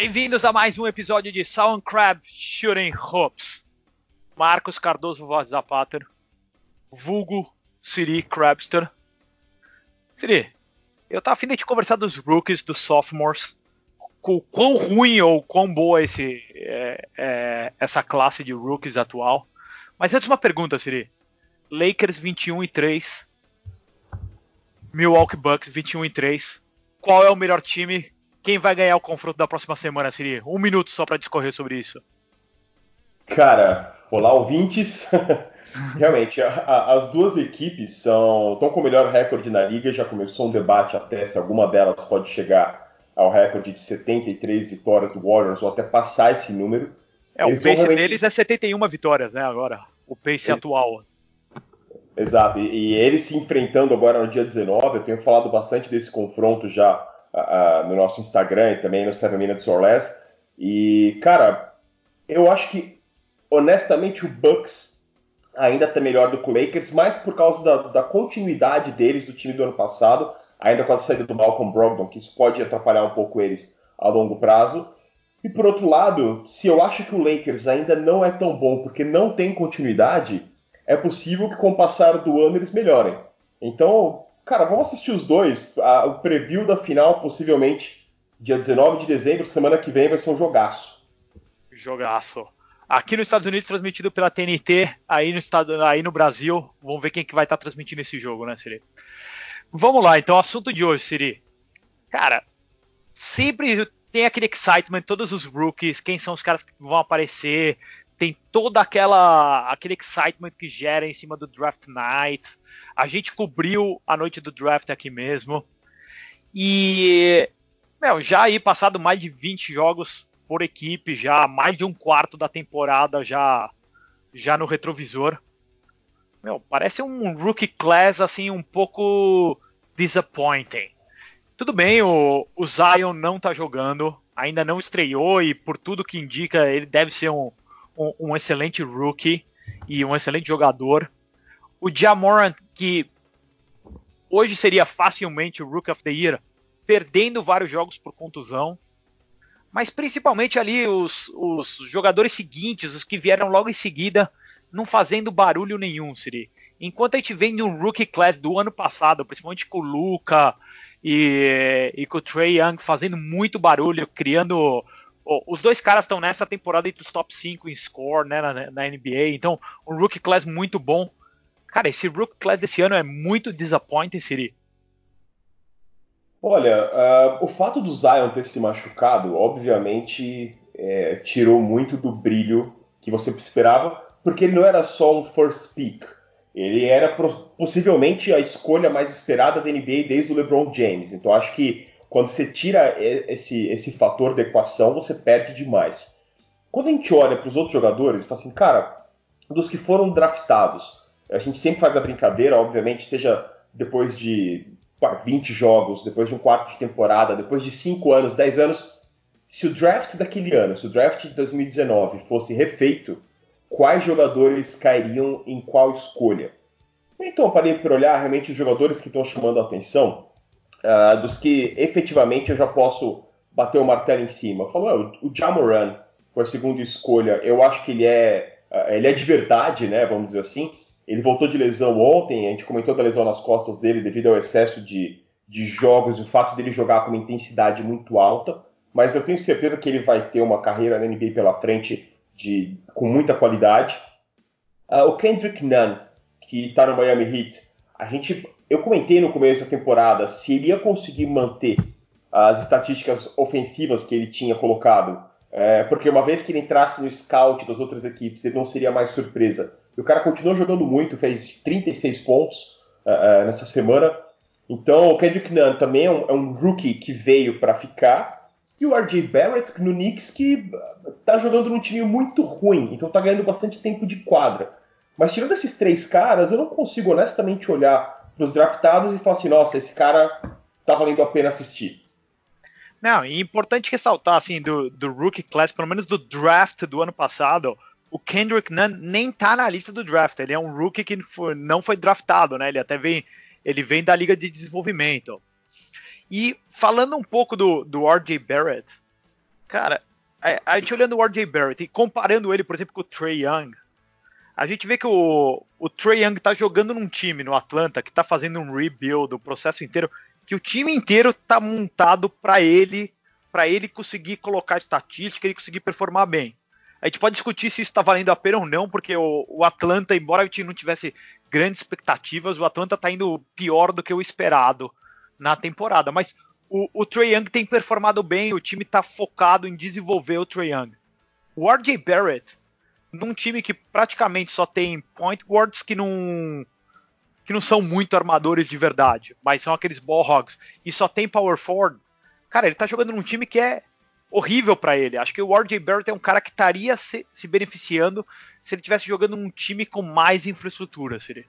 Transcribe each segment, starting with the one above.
Bem-vindos a mais um episódio de Sound Crab Shooting Hoops. Marcos Cardoso Voz Zapater, vulgo Siri Crabster. Siri, eu tava afim de te conversar dos rookies, dos sophomores, com quão ruim ou quão boa esse, é, é, essa classe de rookies atual. Mas antes uma pergunta, Siri. Lakers 21 e 3, Milwaukee Bucks 21 e 3. Qual é o melhor time? Quem vai ganhar o confronto da próxima semana, Siri? Um minuto só para discorrer sobre isso. Cara, olá ouvintes. Realmente, a, a, as duas equipes são, estão com o melhor recorde na liga. Já começou um debate até se alguma delas pode chegar ao recorde de 73 vitórias do Warriors ou até passar esse número. É, Eles o pace realmente... deles é 71 vitórias, né? Agora, o pace atual. Exato, e, e eles se enfrentando agora no dia 19, eu tenho falado bastante desse confronto já no nosso Instagram e também no Seven Minutes or Less. E, cara, eu acho que, honestamente, o Bucks ainda está melhor do que o Lakers, mais por causa da, da, continuidade deles do time do ano passado, ainda com a saída do Malcolm Brogdon, que isso pode atrapalhar um pouco eles a longo prazo. E por outro lado, se eu acho que o Lakers ainda não é tão bom porque não tem continuidade, é possível que com o passar do ano eles melhorem. Então, cara, vamos assistir os dois. o preview da final, possivelmente, dia 19 de dezembro, semana que vem, vai ser um jogaço. Jogaço. Aqui nos Estados Unidos, transmitido pela TNT, aí no, estado, aí no Brasil, vamos ver quem que vai estar transmitindo esse jogo, né, Siri? Vamos lá, então, assunto de hoje, Siri. Cara, sempre tem aquele excitement, todos os rookies, quem são os caras que vão aparecer, tem toda aquela aquele excitement que gera em cima do draft night. A gente cobriu a noite do draft aqui mesmo. E meu, já aí passado mais de 20 jogos por equipe, já mais de um quarto da temporada já já no retrovisor. Meu, parece um rookie class assim um pouco disappointing. Tudo bem, o, o Zion não tá jogando, ainda não estreou e por tudo que indica ele deve ser um, um, excelente rookie e um excelente jogador. O Jamoran, que hoje seria facilmente o Rookie of the Year, perdendo vários jogos por contusão. Mas principalmente ali os, os jogadores seguintes, os que vieram logo em seguida, não fazendo barulho nenhum, Siri. Enquanto a gente vem no rookie class do ano passado, principalmente com o Luca e, e com o Trey Young fazendo muito barulho, criando os dois caras estão nessa temporada entre os top 5 em score né, na, na, NBA, então um rookie class muito bom. Cara, esse rookie class desse ano é muito disappointing, Siri. Olha, uh, o fato do Zion ter se machucado, obviamente, é, tirou muito do brilho que você esperava, porque ele não era só um first pick. Ele era possivelmente a escolha mais esperada da NBA desde o LeBron James. Então acho que quando você tira esse, esse fator da equação, você perde demais. Quando a gente olha para os outros jogadores, fala assim, cara, dos que foram draftados, a gente sempre faz a brincadeira, obviamente, seja depois de 20 jogos, depois de um quarto de temporada, depois de 5 anos, 10 anos, se o draft daquele ano, se o draft de 2019 fosse refeito, quais jogadores cairiam em qual escolha? Então, parei para olhar realmente os jogadores que estão chamando a atenção uh, dos que efetivamente eu já posso bater o martelo em cima. Falou, o Jamoran foi a segunda escolha. Eu acho que ele é, uh, ele é de verdade, né? Vamos dizer assim. Ele voltou de lesão ontem, a gente comentou da lesão nas costas dele devido ao excesso de, de jogos e o fato dele jogar com uma intensidade muito alta. Mas eu tenho certeza que ele vai ter uma carreira na NBA pela frente de, com muita qualidade. Uh, o Kendrick Nunn, que está no Miami Heat, a gente eu comentei no começo da temporada se ele ia conseguir manter as estatísticas ofensivas que ele tinha colocado, é, porque uma vez que ele entrasse no scout das outras equipes, ele não seria mais surpresa. E o cara continuou jogando muito, fez 36 pontos uh, nessa semana. Então, o Kendrick Nunn também é um, é um rookie que veio para ficar. E o RJ Barrett no Knicks, que tá jogando num time muito ruim, então tá ganhando bastante tempo de quadra. Mas tirando esses três caras, eu não consigo honestamente olhar dos draftados e falar assim, nossa, esse cara tá valendo a pena assistir. Não, e importante ressaltar, assim, do, do rookie class, pelo menos do draft do ano passado, o Kendrick Nunn nem tá na lista do draft. Ele é um rookie que não foi draftado, né? Ele até vem, ele vem da liga de desenvolvimento. E falando um pouco do, do RJ Barrett, Cara, é, a gente olhando o RJ Barrett e comparando ele, por exemplo, com o Trey Young, a gente vê que o, o Trey Young tá jogando num time no Atlanta que tá fazendo um rebuild, o processo inteiro, que o time inteiro tá montado para ele, para ele conseguir colocar estatística e conseguir performar bem. A gente pode discutir se isso está valendo a pena ou não, porque o, o, Atlanta, embora a gente não tivesse grandes expectativas, o Atlanta está indo pior do que o esperado na temporada. Mas o, o Trey Young tem performado bem, o time está focado em desenvolver o Trey Young. O RJ Barrett, num time que praticamente só tem point guards que não que não são muito armadores de verdade, mas são aqueles ball hogs, e só tem power forward, cara, ele tá jogando num time que é horrível para ele. Acho que o RJ Barrett é um cara que estaria se, se, beneficiando se ele tivesse jogando num time com mais infraestrutura, seria.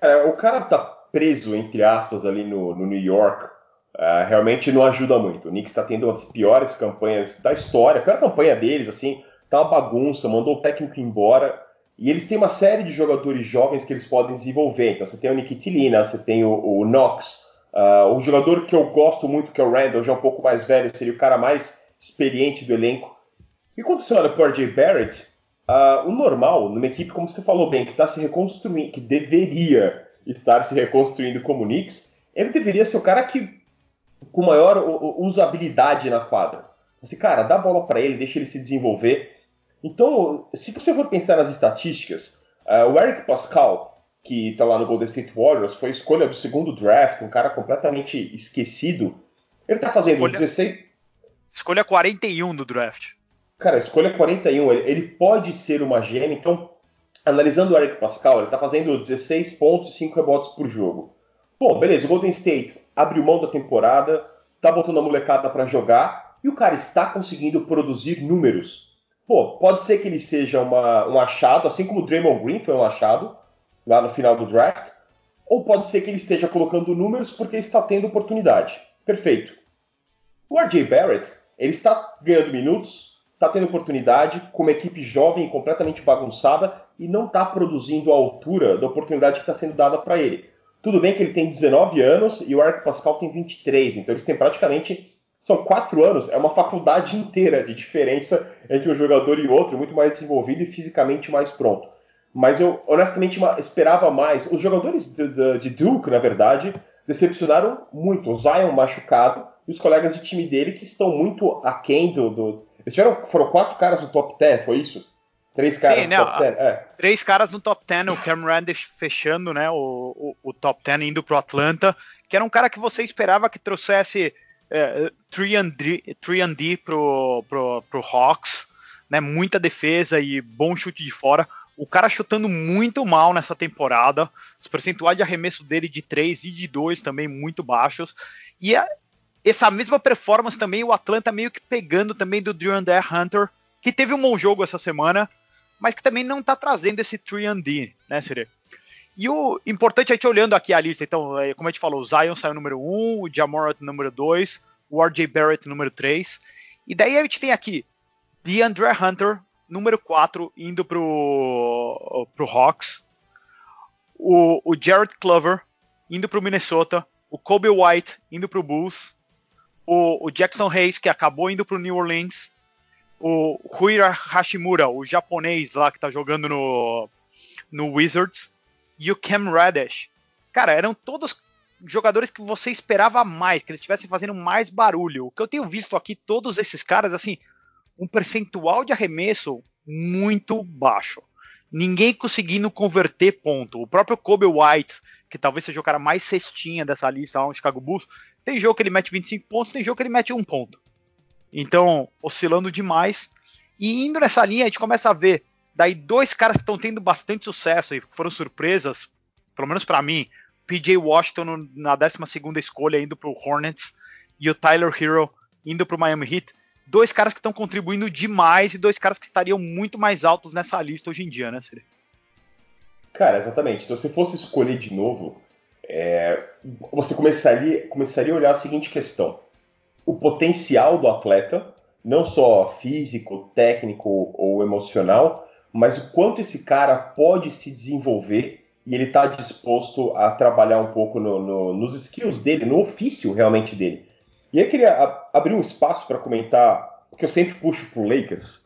É, o cara tá preso, entre aspas, ali no, no New York, uh, realmente não ajuda muito. O Knicks está tendo uma das piores campanhas da história. A pior campanha deles, assim, tá uma bagunça, mandou o técnico embora. E eles têm uma série de jogadores jovens que eles podem desenvolver. Então você tem o Nikitilina, você tem o, o Knox, Uh, o jogador que eu gosto muito, que é o Randall, já é um pouco mais velho, seria o cara mais experiente do elenco. E quando você olha para o RJ Barrett, uh, o normal, numa equipe, como você falou bem, que está se reconstruindo, que deveria estar se reconstruindo como o Knicks, ele deveria ser o cara que com maior usabilidade na quadra. Assim, cara, dá bola para ele, deixa ele se desenvolver. Então, se você for pensar nas estatísticas, uh, o Eric Pascal, que está lá no Golden State Warriors, foi escolha do segundo draft, um cara completamente esquecido. Ele está fazendo escolha, 16. Escolha 41 do draft. Cara, escolha 41. Ele, ele pode ser uma gêmea, então, analisando o Eric Pascal, ele está fazendo 16 pontos e 5 rebotes por jogo. Bom, beleza, o Golden State abriu mão da temporada, tá botando a molecada para jogar e o cara está conseguindo produzir números. Pô, pode ser que ele seja uma, um achado, assim como o Draymond Green foi um achado, lá no final do draft, ou pode ser que ele esteja colocando números porque está tendo oportunidade. Perfeito. O RJ Barrett, ele está ganhando minutos, está tendo oportunidade com uma equipe jovem completamente bagunçada e não está produzindo a altura da oportunidade que está sendo dada para ele. Tudo bem que ele tem 19 anos e o Arco Pascal tem 23, então eles têm praticamente são quatro anos, é uma faculdade inteira de diferença entre um jogador e outro, muito mais desenvolvido e fisicamente mais pronto. Mas eu honestamente esperava mais. Os jogadores de, de, de Duke, na verdade, decepcionaram muito. O Zion machucado e os colegas de time dele que estão muito aquém do. do... Eles tiveram, foram quatro caras no top 10, foi isso? Três caras Sim, no top 10. É. Três caras no top 10, o Cam Reddish fechando né, o, o, o, top 10 indo pro Atlanta, que era um cara que você esperava que trouxesse é, 3D pro, pro, pro Hawks, né, muita defesa e bom chute de fora. O cara chutando muito mal nessa temporada. Os percentuais de arremesso dele de 3 e de 2 também muito baixos. E a, essa mesma performance também, o Atlanta meio que pegando também do Drew Hunter, que teve um bom jogo essa semana, mas que também não está trazendo esse 3D, né, Siri? E o importante é a gente olhando aqui a lista, então, é, como a gente falou, o Zion saiu número 1, o Jamorant número 2, o RJ Barrett número 3. E daí a gente tem aqui DeAndre Hunter número 4 indo pro, pro Hawks, o, o Jared Clover indo pro Minnesota, o Kobe White indo pro Bulls, o, o Jackson Hayes, que acabou indo pro New Orleans, o Rui Hashimura, o japonês lá que tá jogando no, no Wizards, e o Cam Reddish. Cara, eram todos jogadores que você esperava mais, que eles estivessem fazendo mais barulho. O que eu tenho visto aqui, todos esses caras, assim, um percentual de arremesso muito baixo. Ninguém conseguindo converter ponto. O próprio Kobe White, que talvez seja o cara mais cestinha dessa lista lá no Chicago Bulls, tem jogo que ele mete 25 pontos, tem jogo que ele mete um ponto. Então, oscilando demais. E indo nessa linha, a gente começa a ver daí dois caras que estão tendo bastante sucesso e foram surpresas, pelo menos para mim, PJ Washington na 12 escolha indo para o Hornets e o Tyler Hero indo para o Miami Heat dois caras que estão contribuindo demais e dois caras que estariam muito mais altos nessa lista hoje em dia, né, Siri? Cara, exatamente. Se você fosse escolher de novo, é, você começaria, começaria a olhar a seguinte questão: o potencial do atleta, não só físico, técnico ou emocional, mas o quanto esse cara pode se desenvolver e ele está disposto a trabalhar um pouco no, no, nos skills dele, no ofício realmente dele. E aí queria abrir um espaço para comentar, porque eu sempre puxo pro Lakers.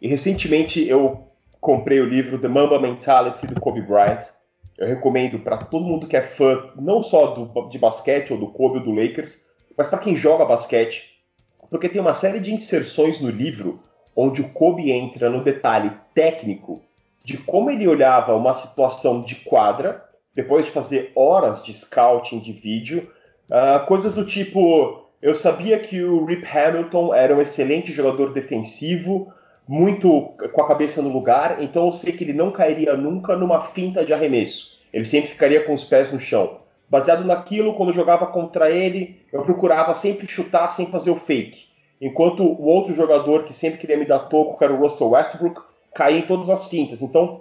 E recentemente eu comprei o livro The Mamba Mentality do Kobe Bryant. Eu recomendo para todo mundo que é fã, não só do, de basquete ou do Kobe ou do Lakers, mas para quem joga basquete, porque tem uma série de inserções no livro onde o Kobe entra no detalhe técnico de como ele olhava uma situação de quadra, depois de fazer horas de scouting de vídeo, uh, coisas do tipo: eu sabia que o Rip Hamilton era um excelente jogador defensivo, muito com a cabeça no lugar, então eu sei que ele não cairia nunca numa finta de arremesso. Ele sempre ficaria com os pés no chão. Baseado naquilo, quando eu jogava contra ele, eu procurava sempre chutar sem fazer o fake. Enquanto o outro jogador que sempre queria me dar toco, que era o Russell Westbrook, caía em todas as fintas. Então,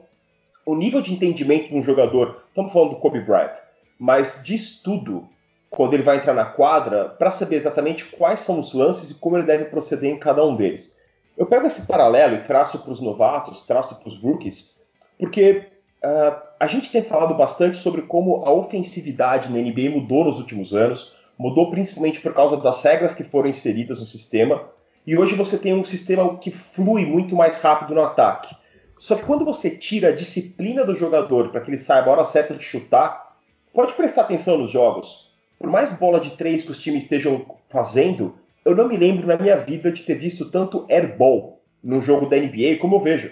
o nível de entendimento de um jogador, estamos falando do Kobe Bryant, mas diz tudo quando ele vai entrar na quadra para saber exatamente quais são os lances e como ele deve proceder em cada um deles. Eu pego esse paralelo e traço para os novatos, traço para os rookies, porque uh, a gente tem falado bastante sobre como a ofensividade na NBA mudou nos últimos anos, mudou principalmente por causa das regras que foram inseridas no sistema, e hoje você tem um sistema que flui muito mais rápido no ataque. Só que quando você tira a disciplina do jogador para que ele saiba a hora certa de chutar, pode prestar atenção nos jogos. Por mais bola de três que os times estejam fazendo, eu não me lembro na minha vida de ter visto tanto airball no jogo da NBA como eu vejo.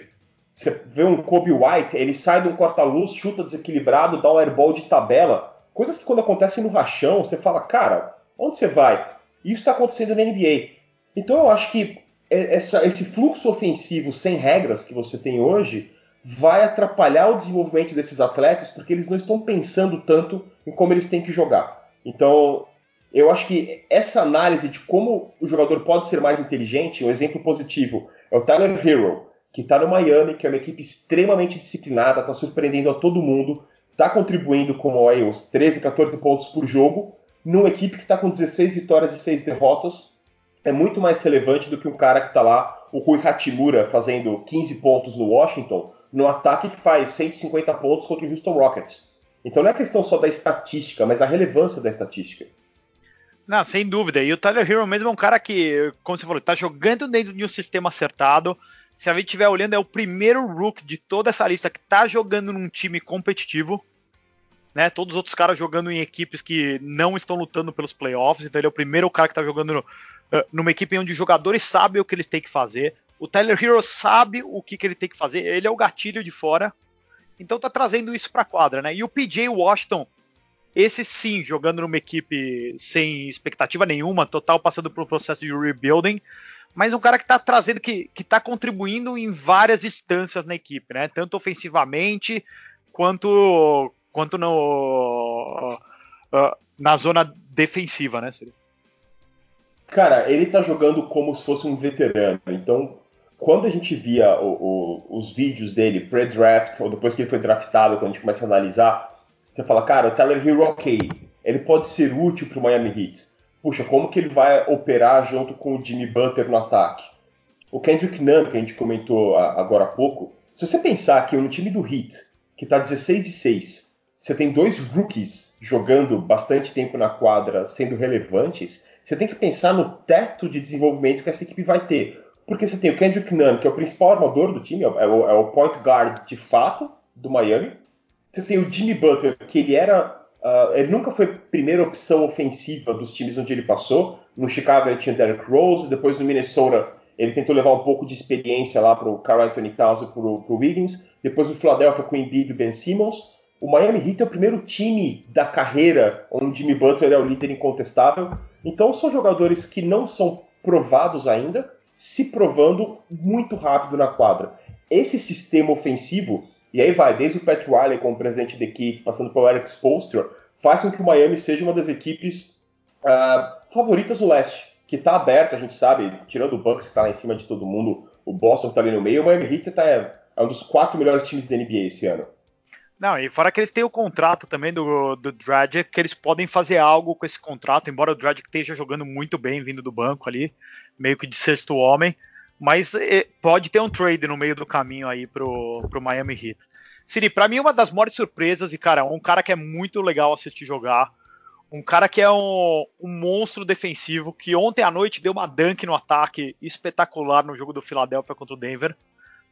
Você vê um Kobe White, ele sai de um corta-luz, chuta desequilibrado, dá um airball de tabela. Coisas que quando acontecem no rachão, você fala, cara, onde você vai? Isso está acontecendo na NBA. Então eu acho que essa, esse fluxo ofensivo sem regras que você tem hoje vai atrapalhar o desenvolvimento desses atletas porque eles não estão pensando tanto em como eles têm que jogar. Então eu acho que essa análise de como o jogador pode ser mais inteligente, um exemplo positivo é o Tyler Hero, que está no Miami, que é uma equipe extremamente disciplinada, está surpreendendo a todo mundo, está contribuindo com aí, os 13, 14 pontos por jogo, numa equipe que está com 16 vitórias e 6 derrotas, é muito mais relevante do que um cara que está lá, o Rui Hachimura, fazendo 15 pontos no Washington, no ataque que faz 150 pontos contra o Houston Rockets. Então não é questão só da estatística, mas da relevância da estatística. Não, sem dúvida. E o Tyler Hero mesmo é um cara que, como você falou, está jogando dentro de um sistema acertado. Se a gente estiver olhando, é o primeiro rook de toda essa lista que está jogando num time competitivo né? Todos os outros caras jogando em equipes que não estão lutando pelos playoffs, então ele é o primeiro cara que está jogando no, uh, numa equipe onde os jogadores sabem o que eles têm que fazer. O Tyler Hero sabe o que, que ele tem que fazer, ele é o gatilho de fora, então tá trazendo isso para a quadra, né? E o PJ Washington, esse sim, jogando numa equipe sem expectativa nenhuma, total passando por um processo de rebuilding, mas um cara que está trazendo, que, que tá contribuindo em várias instâncias na equipe, né? Tanto ofensivamente quanto quanto no, uh, na zona defensiva, né, Cara, ele tá jogando como se fosse um veterano. Então, quando a gente via o, o, os vídeos dele pré-draft, ou depois que ele foi draftado, quando a gente começa a analisar, você fala, cara, o Tyler Hero, ok, ele pode ser útil pro Miami Heat. Puxa, como que ele vai operar junto com o Jimmy Butler no ataque? O Kendrick Nunn, que a gente comentou agora há pouco, se você pensar que no time do Heat, que tá 16 e 6, você tem dois rookies jogando bastante tempo na quadra, sendo relevantes, você tem que pensar no teto de desenvolvimento que essa equipe vai ter. Porque você tem o Kendrick Nunn, que é o principal armador do time, é o, é o point guard de fato do Miami. Você tem o Jimmy Butler, que ele era. Uh, ele nunca foi primeira opção ofensiva dos times onde ele passou. No Chicago ele tinha Derrick Rose, depois no Minnesota ele tentou levar um pouco de experiência lá para o Carl Anthony Towns e para o Wiggins. Depois no Philadelphia com o Embiid e Ben Simmons o Miami Heat é o primeiro time da carreira onde Jimmy Butler é o líder incontestável. Então são jogadores que não são provados ainda, se provando muito rápido na quadra. Esse sistema ofensivo, e aí vai desde o Pat Riley como presidente da equipe, passando pelo Alex Postor, faz com que o Miami seja uma das equipes uh, favoritas do leste, que está aberto, a gente sabe, tirando o Bucks que está lá em cima de todo mundo, o Boston está ali no meio, o Miami Heat tá, é, é um dos quatro melhores times da NBA esse ano. Não, e fora que eles têm o contrato também do, do Dragic, que eles podem fazer algo com esse contrato, embora o Dragic esteja jogando muito bem vindo do banco ali, meio que de sexto homem, mas é, pode ter um trade no meio do caminho aí pro, pro Miami Heat. Siri, para mim uma das maiores surpresas, e cara, um cara que é muito legal assistir jogar, Um cara que é um, um, monstro defensivo, que ontem à noite deu uma dunk no ataque espetacular no jogo do Philadelphia contra o Denver.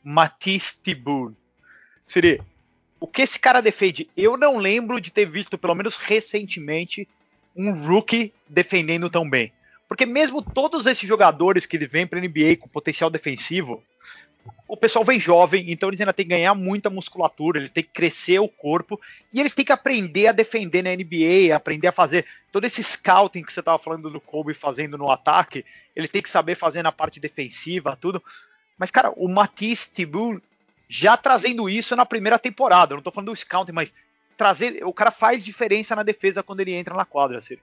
Matisse Tibour. Siri, o que esse cara defende? Eu não lembro de ter visto, pelo menos recentemente, um rookie defendendo tão bem. Porque mesmo todos esses jogadores que ele vem para NBA com potencial defensivo, o pessoal vem jovem, então eles ainda têm que ganhar muita musculatura, eles têm que crescer o corpo e eles têm que aprender a defender na NBA, aprender a fazer todo esse scouting que você estava falando do Kobe fazendo no ataque, eles têm que saber fazer na parte defensiva, tudo. Mas, cara, o Matisse Thibault já trazendo isso na primeira temporada, eu não estou falando do scouting, mas trazer, o cara faz diferença na defesa quando ele entra na quadra, assim.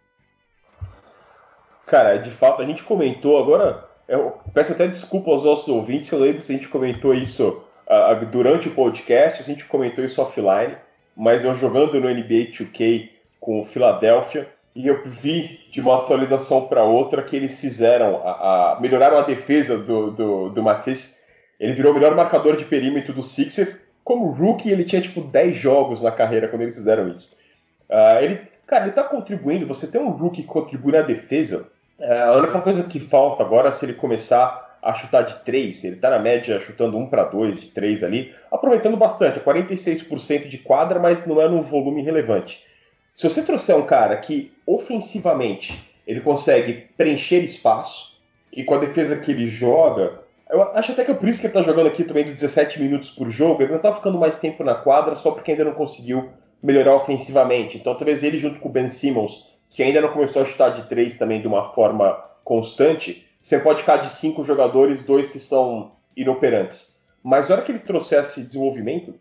Cara, de fato, a gente comentou agora eu peço até desculpa aos nossos ouvintes, eu lembro se a gente comentou isso uh, durante o podcast, a gente comentou isso offline, mas eu jogando no NBA 2K com o Philadelphia, e eu vi de uma atualização para outra que eles fizeram, a, a, melhoraram a defesa do, do, do Matisse. Ele virou o melhor marcador de perímetro do Sixers. Como rookie, ele tinha tipo 10 jogos na carreira quando eles fizeram isso. Uh, ele, cara, ele tá contribuindo. Você tem um rookie que contribui na defesa é, a única coisa que falta agora, se ele começar a chutar de 3, ele está na média chutando 1 para 2, de 3 ali, aproveitando bastante, 46% de quadra, mas não é num volume relevante. Se você trouxer um cara que ofensivamente ele consegue preencher espaço e com a defesa que ele joga, eu acho até que é por isso que ele está jogando aqui também de 17 minutos por jogo, ele não está ficando mais tempo na quadra só porque ainda não conseguiu melhorar ofensivamente. Então talvez ele junto com o Ben Simmons que ainda não começou a chutar de três também de uma forma constante, você pode ficar de cinco jogadores, dois que são inoperantes. Mas na hora que ele trouxesse desenvolvimento,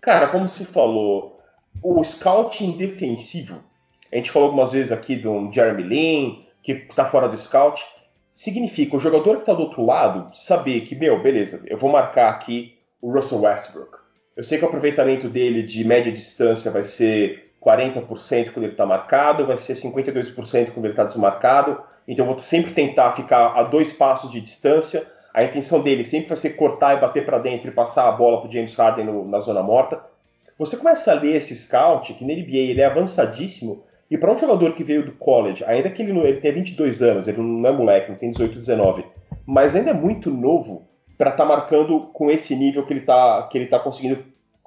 cara, como se falou, o scouting defensivo, a gente falou algumas vezes aqui do Jeremy Lin, que está fora do scout, significa o jogador que está do outro lado saber que, meu, beleza, eu vou marcar aqui o Russell Westbrook. Eu sei que o aproveitamento dele de média distância vai ser 40% quando ele está marcado, vai ser 52% quando ele está desmarcado. Então eu vou sempre tentar ficar a dois passos de distância. A intenção dele sempre vai ser cortar e bater para dentro e passar a bola para James Harden no, na zona morta. Você começa a ler esse scout, que na NBA ele é avançadíssimo, e para um jogador que veio do college, ainda que ele, ele tenha 22 anos, ele não é moleque, não tem 18, 19, mas ainda é muito novo para estar tá marcando com esse nível que ele está tá conseguindo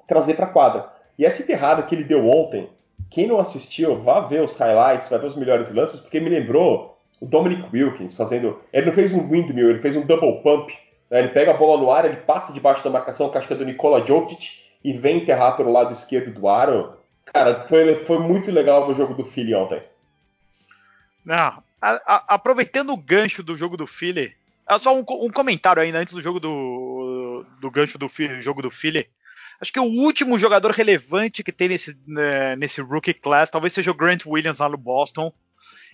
trazer para a quadra. E essa enterrada que ele deu ontem, quem não assistiu, vá ver os highlights, vai ver os melhores lances, porque me lembrou o Dominic Wilkins fazendo. Ele não fez um windmill, ele fez um double pump. Né? Ele pega a bola no ar, ele passa debaixo da marcação, que acho que é do Nikola Jokic, e vem enterrar pelo lado esquerdo do aro. Cara, foi, foi muito legal o jogo do Philly ontem. Não, a, a, aproveitando o gancho do jogo do Philly, só um, um, comentário ainda antes do jogo do, do gancho do jogo do Philly. Acho que o último jogador relevante que tem nesse, né, nesse rookie class talvez seja o Grant Williams lá no Boston.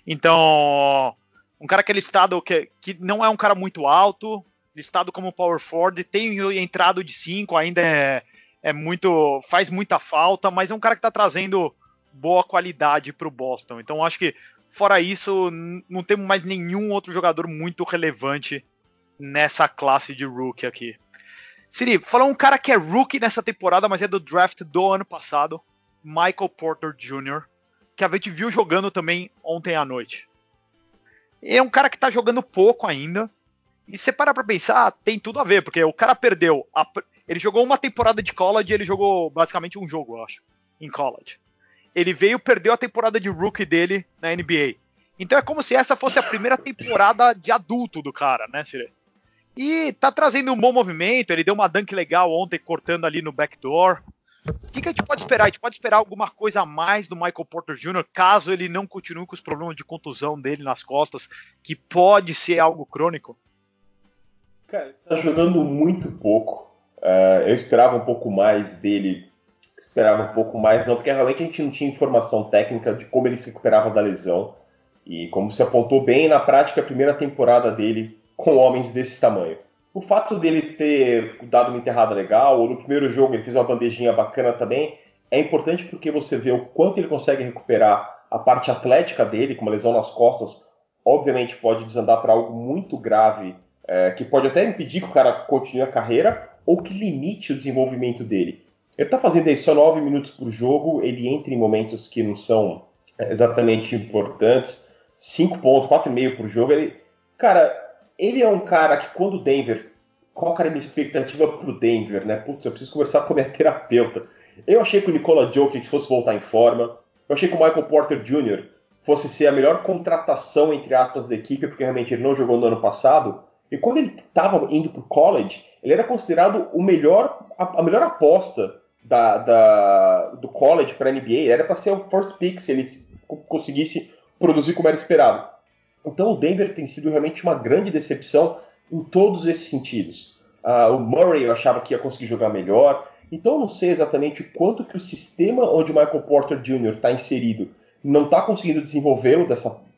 Então, um cara que é listado que, que não é um cara muito alto, listado como power forward, tem entrado de 5, ainda é, é, muito. faz muita falta, mas é um cara que está trazendo boa qualidade para o Boston. Então acho que, fora isso, não temos mais nenhum outro jogador muito relevante nessa classe de rookie aqui. Siri, falou um cara que é rookie nessa temporada, mas é do draft do ano passado, Michael Porter Jr., que a gente viu jogando também ontem à noite. É um cara que tá jogando pouco ainda. E você para pra pensar, tem tudo a ver, porque o cara perdeu. A, ele jogou uma temporada de college ele jogou basicamente um jogo, eu acho, em college. Ele veio perdeu a temporada de rookie dele na NBA. Então é como se essa fosse a primeira temporada de adulto do cara, né, Siri? E tá trazendo um bom movimento. Ele deu uma dunk legal ontem, cortando ali no backdoor. O que, que a gente pode esperar? A gente pode esperar alguma coisa a mais do Michael Porter Jr., caso ele não continue com os problemas de contusão dele nas costas, que pode ser algo crônico? Cara, ele tá jogando muito pouco. Uh, eu esperava um pouco mais dele. Esperava um pouco mais, não, porque realmente a gente não tinha informação técnica de como ele se recuperava da lesão. E como se apontou bem, na prática, a primeira temporada dele com homens desse tamanho. O fato dele ter dado uma enterrada legal, ou no primeiro jogo ele fez uma bandejinha bacana também, é importante porque você vê o quanto ele consegue recuperar a parte atlética dele, com uma lesão nas costas, obviamente pode desandar para algo muito grave, é, que pode até impedir que o cara continue a carreira, ou que limite o desenvolvimento dele. Ele está fazendo aí só 9 minutos por jogo, ele entra em momentos que não são exatamente importantes. 5 pontos, 4,5 por jogo. Ele, cara, ele é um cara que quando o Denver. Qual era a minha expectativa pro Denver, né? Putz, eu preciso conversar com a minha terapeuta. Eu achei que o Nikola Jokic fosse voltar em forma. Eu achei que o Michael Porter Jr. fosse ser a melhor contratação, entre aspas, da equipe, porque realmente ele não jogou no ano passado. E quando ele estava indo para o college, ele era considerado o melhor, a, a melhor aposta da, da, do college para a NBA. Era para ser o first pick se ele conseguisse produzir como era esperado. Então o Denver tem sido realmente uma grande decepção em todos esses sentidos. Uh, o Murray eu achava que ia conseguir jogar melhor. Então eu não sei exatamente o quanto que o sistema onde o Michael Porter Jr. está inserido não está conseguindo desenvolvê-lo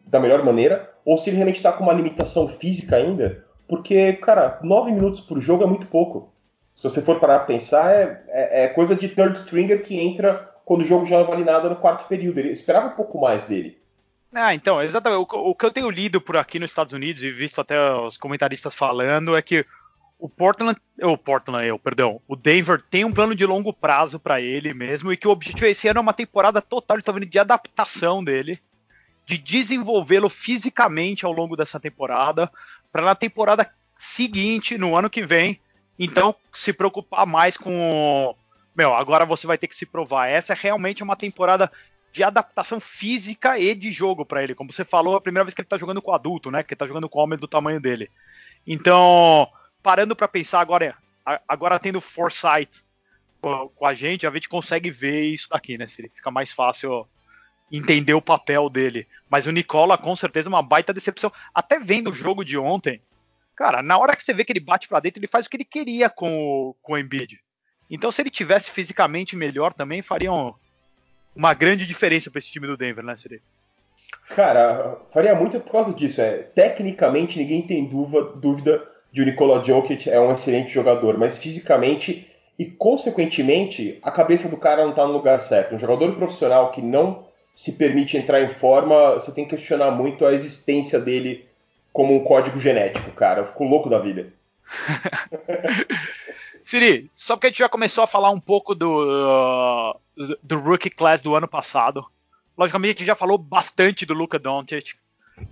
da melhor maneira, ou se ele realmente está com uma limitação física ainda, porque, cara, nove minutos por jogo é muito pouco. Se você for parar para pensar, é, é, é, coisa de third stringer que entra quando o jogo já não vale nada no quarto período. Ele esperava um pouco mais dele. Ah, então, exatamente. O, o que eu tenho lido por aqui nos Estados Unidos e visto até os comentaristas falando é que o Portland, o Portland, eu, perdão, o Denver tem um plano de longo prazo para ele mesmo e que o objetivo esse ano é uma temporada total, está vendo de adaptação dele, de desenvolvê-lo fisicamente ao longo dessa temporada, para na temporada seguinte, no ano que vem, então se preocupar mais com meu, agora você vai ter que se provar. Essa é realmente uma temporada de adaptação física e de jogo para ele. Como você falou, é a primeira vez que ele está jogando com adulto, né? Que está jogando com homem do tamanho dele. Então, parando para pensar agora, agora tendo foresight com a gente, a gente consegue ver isso daqui, né? Fica mais fácil entender o papel dele. Mas o Nicola, com certeza, é uma baita decepção. Até vendo o jogo de ontem, cara, na hora que você vê que ele bate para dentro, ele faz o que ele queria com o, com o Embiid. Então, se ele tivesse fisicamente melhor também, faria um, uma grande diferença para esse time do Denver, né, Siri? Cara, faria muito por causa disso. É, tecnicamente, ninguém tem dúvida, dúvida de o Nikola Jokic é um excelente jogador, mas fisicamente e consequentemente a cabeça do cara não está no lugar certo. Um jogador profissional que não se permite entrar em forma, você tem que questionar muito a existência dele como um código genético, cara. Eu fico louco da vida. Siri, só porque a gente já começou a falar um pouco do, uh, do rookie class do ano passado. Logicamente, a gente já falou bastante do Luca Doncic,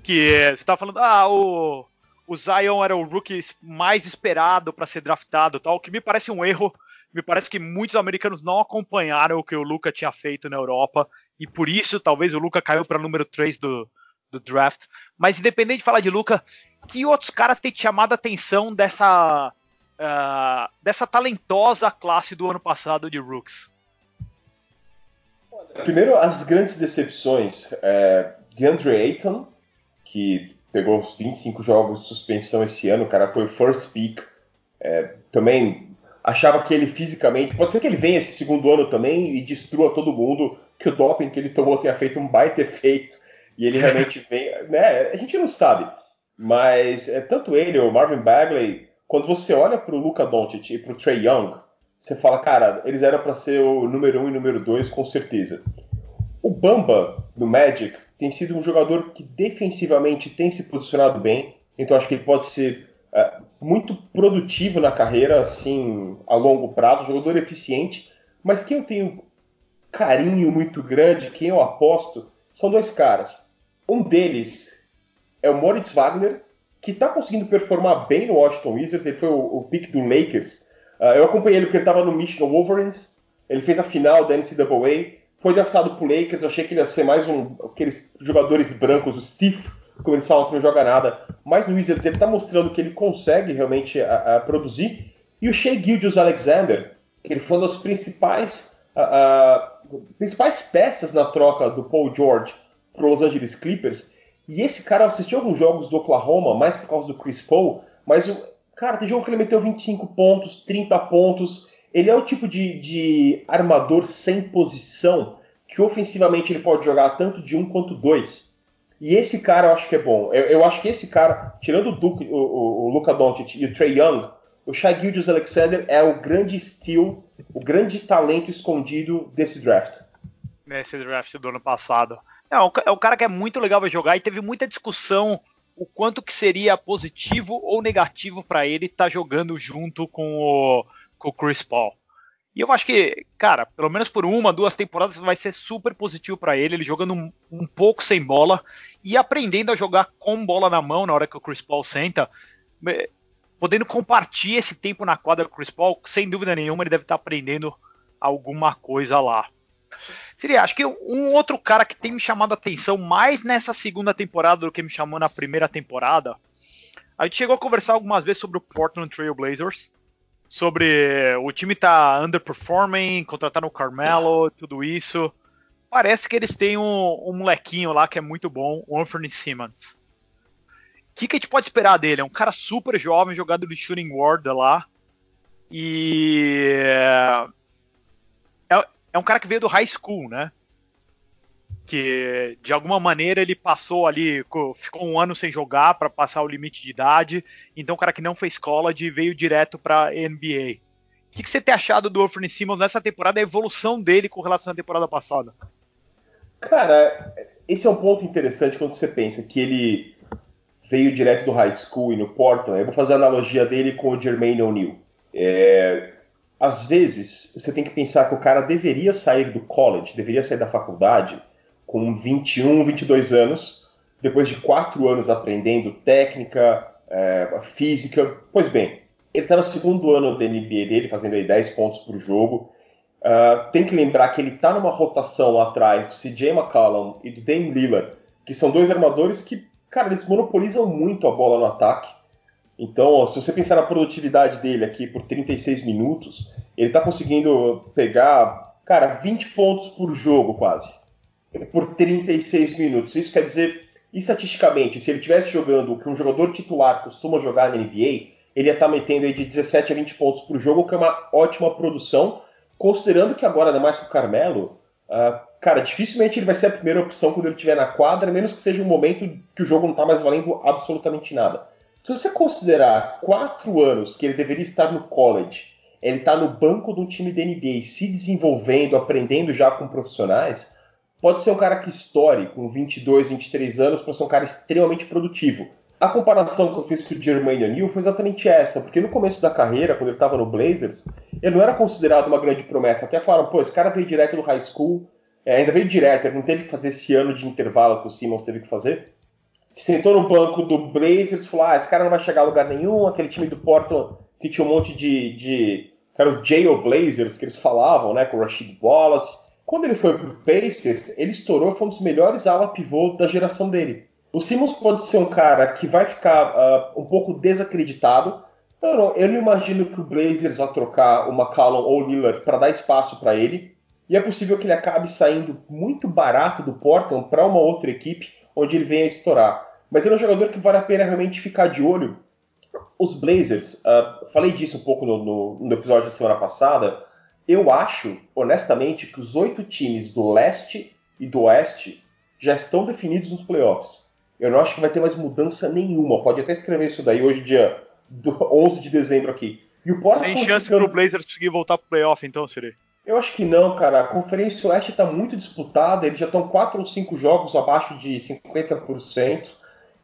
que você estava falando, ah, o o Zion era o rookie mais esperado para ser draftado, tal, que me parece um erro. Me parece que muitos americanos não acompanharam o que o Luca tinha feito na Europa e por isso talvez o Luca caiu para número 3 do, do draft. Mas independente de falar de Luca, que outros caras têm chamado a atenção dessa uh, dessa talentosa classe do ano passado de rooks? Primeiro, as grandes decepções. É, DeAndre Ayton, que pegou os 25 jogos de suspensão esse ano, o cara foi first pick. É, também achava que ele fisicamente. Pode ser que ele venha esse segundo ano também e destrua todo mundo, que o doping que ele tomou tenha feito um baita efeito e ele realmente vem. Né, a gente não sabe. Mas é, tanto ele, o Marvin Bagley, quando você olha para o Luca Doncic e para o Trey Young, você fala, cara, eles eram para ser o número um e número dois com certeza. O Bamba do Magic tem sido um jogador que defensivamente tem se posicionado bem, então acho que ele pode ser é, muito produtivo na carreira, assim, a longo prazo, jogador eficiente, mas quem eu tenho carinho muito grande, quem eu aposto, são dois caras. Um deles é o Moritz Wagner, que está conseguindo performar bem no Washington Wizards, ele foi o, o pick do Lakers. Uh, eu acompanhei ele porque ele estava no Michigan Wolverines, ele fez a final da NCAA, foi draftado pro Lakers, eu achei que ele ia ser mais um aqueles jogadores brancos, o stiff, como eles falam que não joga nada. Mas no Wizards ele está mostrando que ele consegue realmente a, a produzir. E o Shea Gildius Alexander, que ele foi uma das principais, a, principais peças na troca do Paul George para Los Angeles Clippers. E esse cara assistiu alguns jogos do Oklahoma, mais por causa do Chris Paul, mas o cara tem jogo que ele meteu 25 pontos, 30 pontos, ele é o tipo de, de armador sem posição que ofensivamente ele pode jogar tanto de um quanto dois. E esse cara eu acho que é bom. Eu, eu acho que esse cara, tirando o, Duke, o, o, o Luka Doncic e o Trey Young, o Shai Gilgeous Alexander é o grande steal, o grande talento escondido desse draft. Nesse draft do ano passado. É, é um cara que é muito legal de jogar e teve muita discussão o quanto que seria positivo ou negativo para ele estar tá jogando junto com o com o Chris Paul. E eu acho que, cara, pelo menos por uma, duas temporadas vai ser super positivo para ele, ele jogando um, um, pouco sem bola e aprendendo a jogar com bola na mão na hora que o Chris Paul senta, podendo compartilhar esse tempo na quadra com o Chris Paul, sem dúvida nenhuma ele deve estar tá aprendendo alguma coisa lá. Seria, acho que um outro cara que tem me chamado a atenção mais nessa segunda temporada do que me chamou na primeira temporada. A gente chegou a conversar algumas vezes sobre o Portland Trail Blazers sobre o time tá underperforming, contrataram o Carmelo, tudo isso. Parece que eles têm um, um molequinho lá que é muito bom, o Anthony Simmons. O que, que, a gente pode esperar dele? É um cara super jovem, jogado de shooting guard lá. E é, um cara que veio do high school, né? que de alguma maneira ele passou ali, ficou um ano sem jogar para passar o limite de idade. Então, o cara que não fez college veio direto para NBA. O que, que, você tem achado do Anthony Simmons nessa temporada, a evolução dele com relação à temporada passada? Cara, esse é um ponto interessante quando você pensa que ele veio direto do high school e no Portland. Eu vou fazer a analogia dele com o Jermaine O'Neal. É, às vezes, você tem que pensar que o cara deveria sair do college, deveria sair da faculdade com 21, 22 anos, depois de quatro anos aprendendo técnica, é, física. Pois bem, ele está no segundo ano da NBA dele, fazendo aí 10 pontos por jogo. Uh, tem que lembrar que ele está numa rotação lá atrás do CJ McCollum e do Dame Lillard, que são dois armadores que, cara, eles monopolizam muito a bola no ataque. Então, se você pensar na produtividade dele aqui por 36 minutos, ele está conseguindo pegar, cara, 20 pontos por jogo quase por 36 minutos. Isso quer dizer, estatisticamente, se ele estivesse jogando o que um jogador titular costuma jogar na NBA, ele ia estar tá metendo aí de 17 a 20 pontos por jogo, que é uma ótima produção, considerando que agora, ainda mais com o Carmelo, uh, cara, dificilmente ele vai ser a primeira opção quando ele estiver na quadra, menos que seja um momento que o jogo não está mais valendo absolutamente nada. Se você considerar quatro anos que ele deveria estar no college, ele está no banco de um time da NBA, se desenvolvendo, aprendendo já com profissionais, pode ser um cara que estoure com 22, 23 anos para ser um cara extremamente produtivo. A comparação que eu fiz com o Jermaine O'Neal foi exatamente essa, porque no começo da carreira, quando ele estava no Blazers, ele não era considerado uma grande promessa. Até falaram, pô, esse cara veio direto do high school, é, ainda veio direto, ele não teve que fazer esse ano de intervalo que o Simmons teve que fazer. Sentou no banco do Blazers e falou, ah, esse cara não vai chegar a lugar nenhum, aquele time do Portland que tinha um monte de... de era o Jail Blazers que eles falavam, né, com o Rashid Wallace. Quando ele foi para o Pacers, ele estourou, foi um dos melhores ala pivô da geração dele. O Simmons pode ser um cara que vai ficar uh, um pouco desacreditado. Eu não, eu não imagino que o Blazers vá trocar o McCallum ou o Lillard para dar espaço para ele. E é possível que ele acabe saindo muito barato do Portland para uma outra equipe onde ele venha estourar. Mas ele é um jogador que vale a pena realmente ficar de olho. Os Blazers, uh, falei disso um pouco no, no, no episódio da semana passada, eu acho, honestamente, que os oito times do leste e do oeste já estão definidos nos playoffs. Eu não acho que vai ter mais mudança nenhuma. Pode até escrever isso daí hoje, dia 11 de dezembro aqui. E o Sem chance ficando... pro Blazers conseguir voltar pro playoff, então, Siri? Eu acho que não, cara. A Conferência Oeste está muito disputada. Eles já estão quatro ou cinco jogos abaixo de 50%.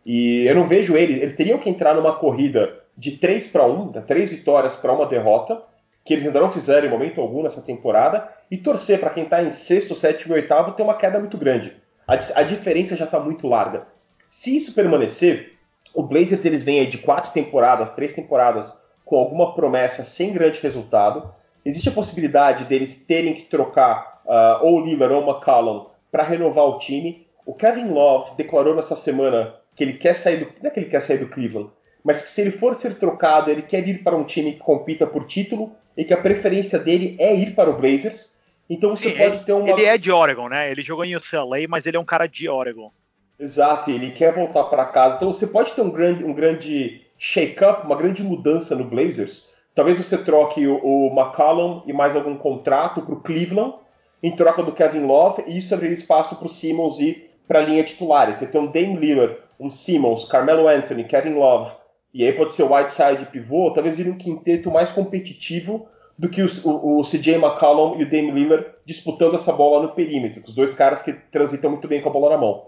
E eu não vejo eles. Eles teriam que entrar numa corrida de 3 para 1, três vitórias para uma derrota que eles ainda não fizeram em momento algum nessa temporada, e torcer para quem está em sexto, sétimo e oitavo ter uma queda muito grande. A, a diferença já está muito larga. Se isso permanecer, o Blazers eles vêm aí de quatro temporadas, três temporadas com alguma promessa sem grande resultado. Existe a possibilidade deles terem que trocar uh, ou o Lillard ou o McCallum para renovar o time. O Kevin Love declarou nessa semana que ele quer sair do, não é que ele quer sair do Cleveland, mas que se ele for ser trocado, ele quer ir para um time que compita por título e que a preferência dele é ir para o Blazers. Então você Sim, pode ele, ter uma. Ele é de Oregon, né? Ele jogou em UCLA, mas ele é um cara de Oregon. Exato, ele quer voltar para casa. Então você pode ter um grande, um grande shake-up, uma grande mudança no Blazers. Talvez você troque o, o McCollum e mais algum contrato para o Cleveland, em troca do Kevin Love, e isso abriria espaço para o Simmons ir para a linha titular. Você tem um Dame Lillard, um Simmons, Carmelo Anthony, Kevin Love e aí pode ser o Whiteside pivô, talvez vire um quinteto mais competitivo do que o, o, o CJ McCollum e o Dame Lillard disputando essa bola no perímetro, os dois caras que transitam muito bem com a bola na mão.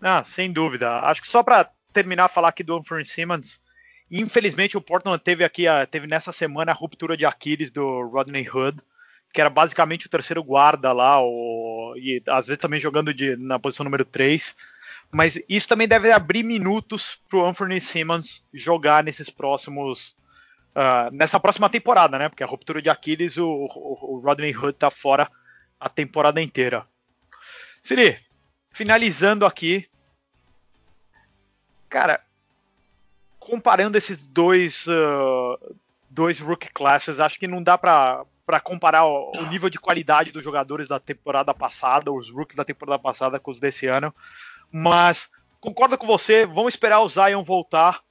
Ah, sem dúvida. Acho que só para terminar falar aqui do Anthony Simmons, infelizmente o Portland teve aqui, a, teve nessa semana a ruptura de Aquiles do Rodney Hood, que era basicamente o terceiro guarda lá, o, e às vezes também jogando de, na posição número 3. Mas isso também deve abrir minutos para o Anthony Simmons jogar nesses próximos. Uh, nessa próxima temporada, né? Porque a ruptura de Aquiles, o, o, o Rodney Hood tá fora a temporada inteira. Siri, finalizando aqui. Cara, comparando esses dois, uh, dois rookie classes, acho que não dá para para comparar o, nível de qualidade dos jogadores da temporada passada, os rookies da temporada passada com os desse ano. Mas concordo com você, vamos esperar o Zion voltar.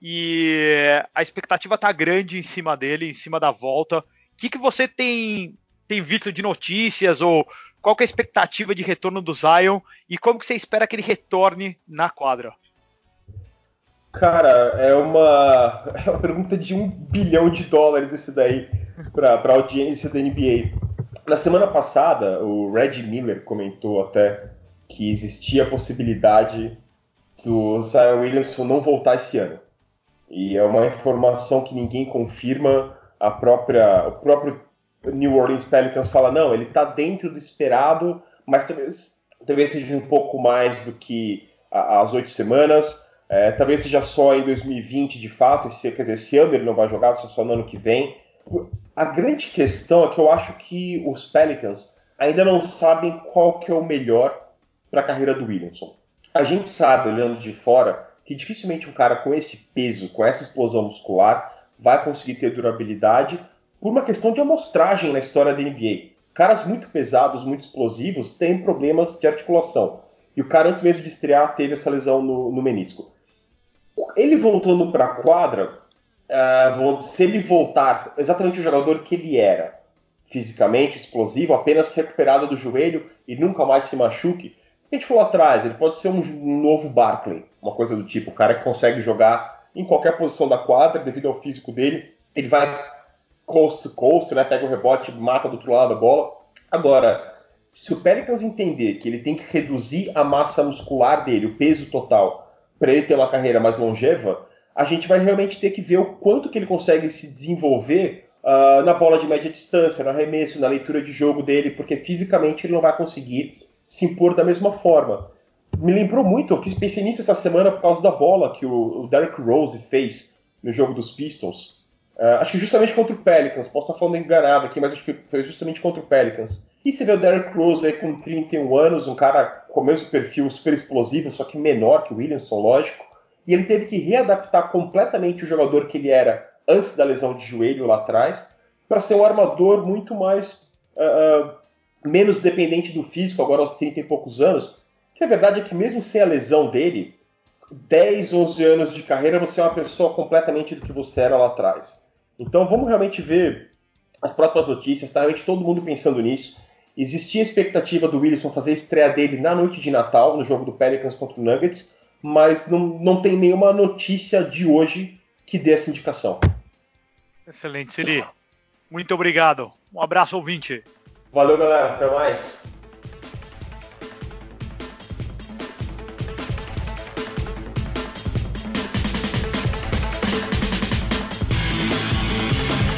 E a expectativa tá grande em cima dele, em cima da volta. O que, que você tem, tem visto de notícias ou qual é a expectativa de retorno do Zion e como que você espera que ele retorne na quadra? Cara, é uma, é uma pergunta de um bilhão de dólares esse daí para a audiência da NBA. Na semana passada, o Red Miller comentou até que existia a possibilidade do Zion Williamson não voltar esse ano. E é uma informação que ninguém confirma. A própria, o próprio New Orleans Pelicans fala não, ele está dentro do esperado, mas talvez, talvez seja um pouco mais do que as oito semanas. É, talvez seja só em 2020 de fato, esse, quer dizer, esse ano ele não vai jogar, só no ano que vem. A grande questão é que eu acho que os Pelicans ainda não sabem qual que é o melhor para a carreira do Williamson. A gente sabe, olhando de fora, que dificilmente um cara com esse peso, com essa explosão muscular, vai conseguir ter durabilidade por uma questão de amostragem na história da NBA. Caras muito pesados, muito explosivos, têm problemas de articulação. E o cara, antes mesmo de estrear, teve essa lesão no, no menisco. Ele voltando para a quadra, uh, se ele voltar exatamente o jogador que ele era, fisicamente, explosivo, apenas recuperado do joelho e nunca mais se machuque, a gente falou atrás, ele pode ser um, um novo Barkley, uma coisa do tipo, o cara que consegue jogar em qualquer posição da quadra, devido ao físico dele, ele vai coast to coast, né, pega o rebote, mata do outro lado da bola. Agora, se o Pelicans entender que ele tem que reduzir a massa muscular dele, o peso total, para ele ter uma carreira mais longeva, a gente vai realmente ter que ver o quanto que ele consegue se desenvolver uh, na bola de média distância, no arremesso, na leitura de jogo dele, porque fisicamente ele não vai conseguir se impor da mesma forma. Me lembrou muito, eu pensei nisso essa semana por causa da bola que o, o Derrick Rose fez no jogo dos Pistons. Uh, acho que justamente contra o Pelicans, posso estar falando enganado aqui, mas acho que foi justamente contra o Pelicans. E você vê o Derrick Rose aí com 31 anos, um cara com o mesmo perfil super explosivo, só que menor que o Williamson, lógico. E ele teve que readaptar completamente o jogador que ele era antes da lesão de joelho lá atrás, para ser um armador muito mais. Uh, menos dependente do físico, agora aos 30 e poucos anos. Que a verdade é que, mesmo sem a lesão dele, 10, 11 anos de carreira, você é uma pessoa completamente do que você era lá atrás. Então vamos realmente ver as próximas notícias, tá realmente todo mundo pensando nisso. Existia a expectativa do Wilson fazer a estreia dele na noite de Natal, no jogo do Pelicans contra o Nuggets, mas não, não tem nenhuma notícia de hoje que dê essa indicação. Excelente, Siri. Muito obrigado. Um abraço, ouvinte. Valeu, galera. Até mais.